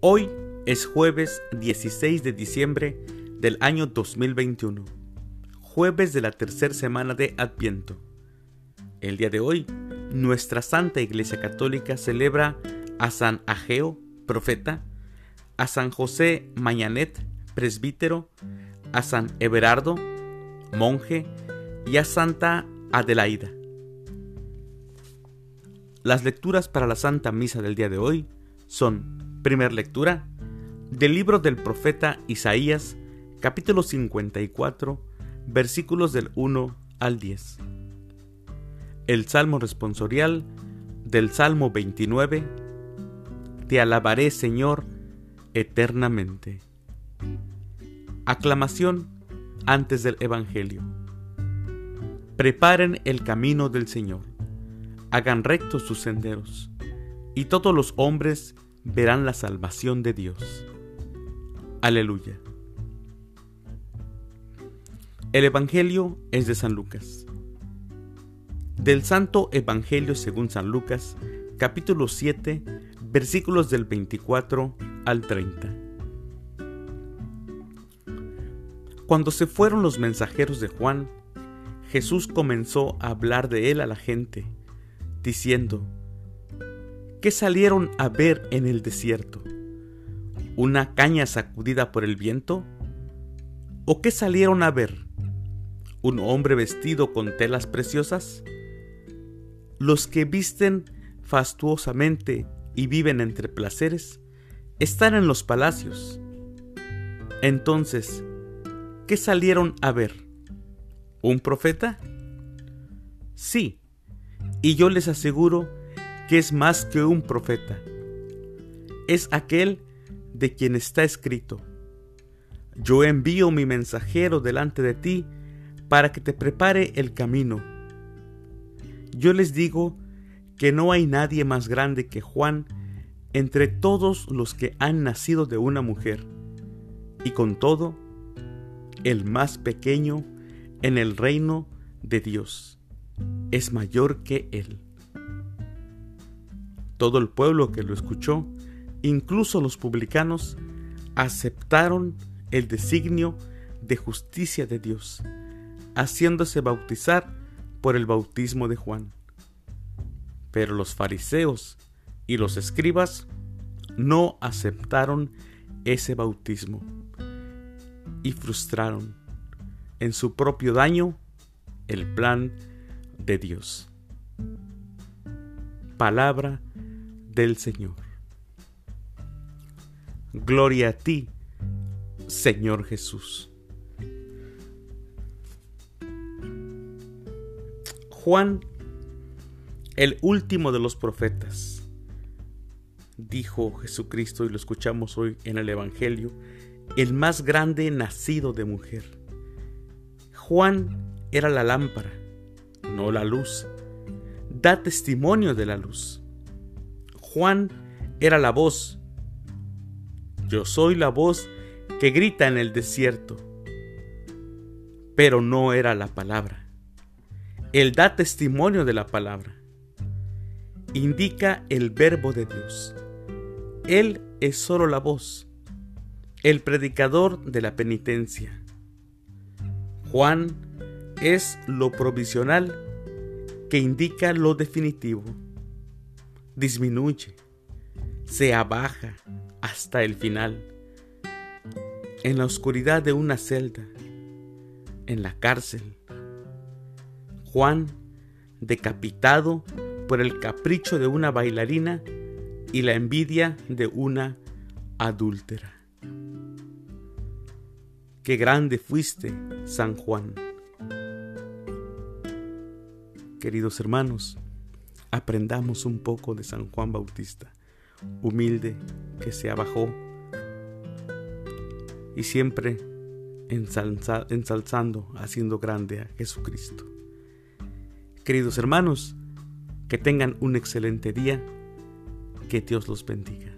Hoy es jueves 16 de diciembre del año 2021, jueves de la tercera semana de Adviento. El día de hoy, nuestra Santa Iglesia Católica celebra a San Ageo, profeta, a San José Mañanet, presbítero, a San Everardo, monje, y a Santa Adelaida. Las lecturas para la Santa Misa del día de hoy son, primera lectura, del libro del profeta Isaías, capítulo 54, versículos del 1 al 10. El Salmo responsorial del Salmo 29, Te alabaré Señor eternamente. Aclamación antes del Evangelio. Preparen el camino del Señor hagan rectos sus senderos, y todos los hombres verán la salvación de Dios. Aleluya. El Evangelio es de San Lucas. Del Santo Evangelio según San Lucas, capítulo 7, versículos del 24 al 30. Cuando se fueron los mensajeros de Juan, Jesús comenzó a hablar de él a la gente diciendo, ¿qué salieron a ver en el desierto? ¿Una caña sacudida por el viento? ¿O qué salieron a ver? ¿Un hombre vestido con telas preciosas? Los que visten fastuosamente y viven entre placeres están en los palacios. Entonces, ¿qué salieron a ver? ¿Un profeta? Sí, y yo les aseguro que es más que un profeta. Es aquel de quien está escrito. Yo envío mi mensajero delante de ti para que te prepare el camino. Yo les digo que no hay nadie más grande que Juan entre todos los que han nacido de una mujer, y con todo, el más pequeño en el reino de Dios es mayor que él. Todo el pueblo que lo escuchó, incluso los publicanos, aceptaron el designio de justicia de Dios, haciéndose bautizar por el bautismo de Juan. Pero los fariseos y los escribas no aceptaron ese bautismo y frustraron en su propio daño el plan de Dios. Palabra del Señor. Gloria a ti, Señor Jesús. Juan, el último de los profetas, dijo Jesucristo y lo escuchamos hoy en el Evangelio, el más grande nacido de mujer. Juan era la lámpara no la luz. Da testimonio de la luz. Juan era la voz. Yo soy la voz que grita en el desierto. Pero no era la palabra. Él da testimonio de la palabra. Indica el verbo de Dios. Él es solo la voz, el predicador de la penitencia. Juan es lo provisional que indica lo definitivo. Disminuye, se abaja hasta el final. En la oscuridad de una celda, en la cárcel, Juan, decapitado por el capricho de una bailarina y la envidia de una adúltera. Qué grande fuiste, San Juan. Queridos hermanos, aprendamos un poco de San Juan Bautista, humilde que se abajó y siempre ensalzando, haciendo grande a Jesucristo. Queridos hermanos, que tengan un excelente día, que Dios los bendiga.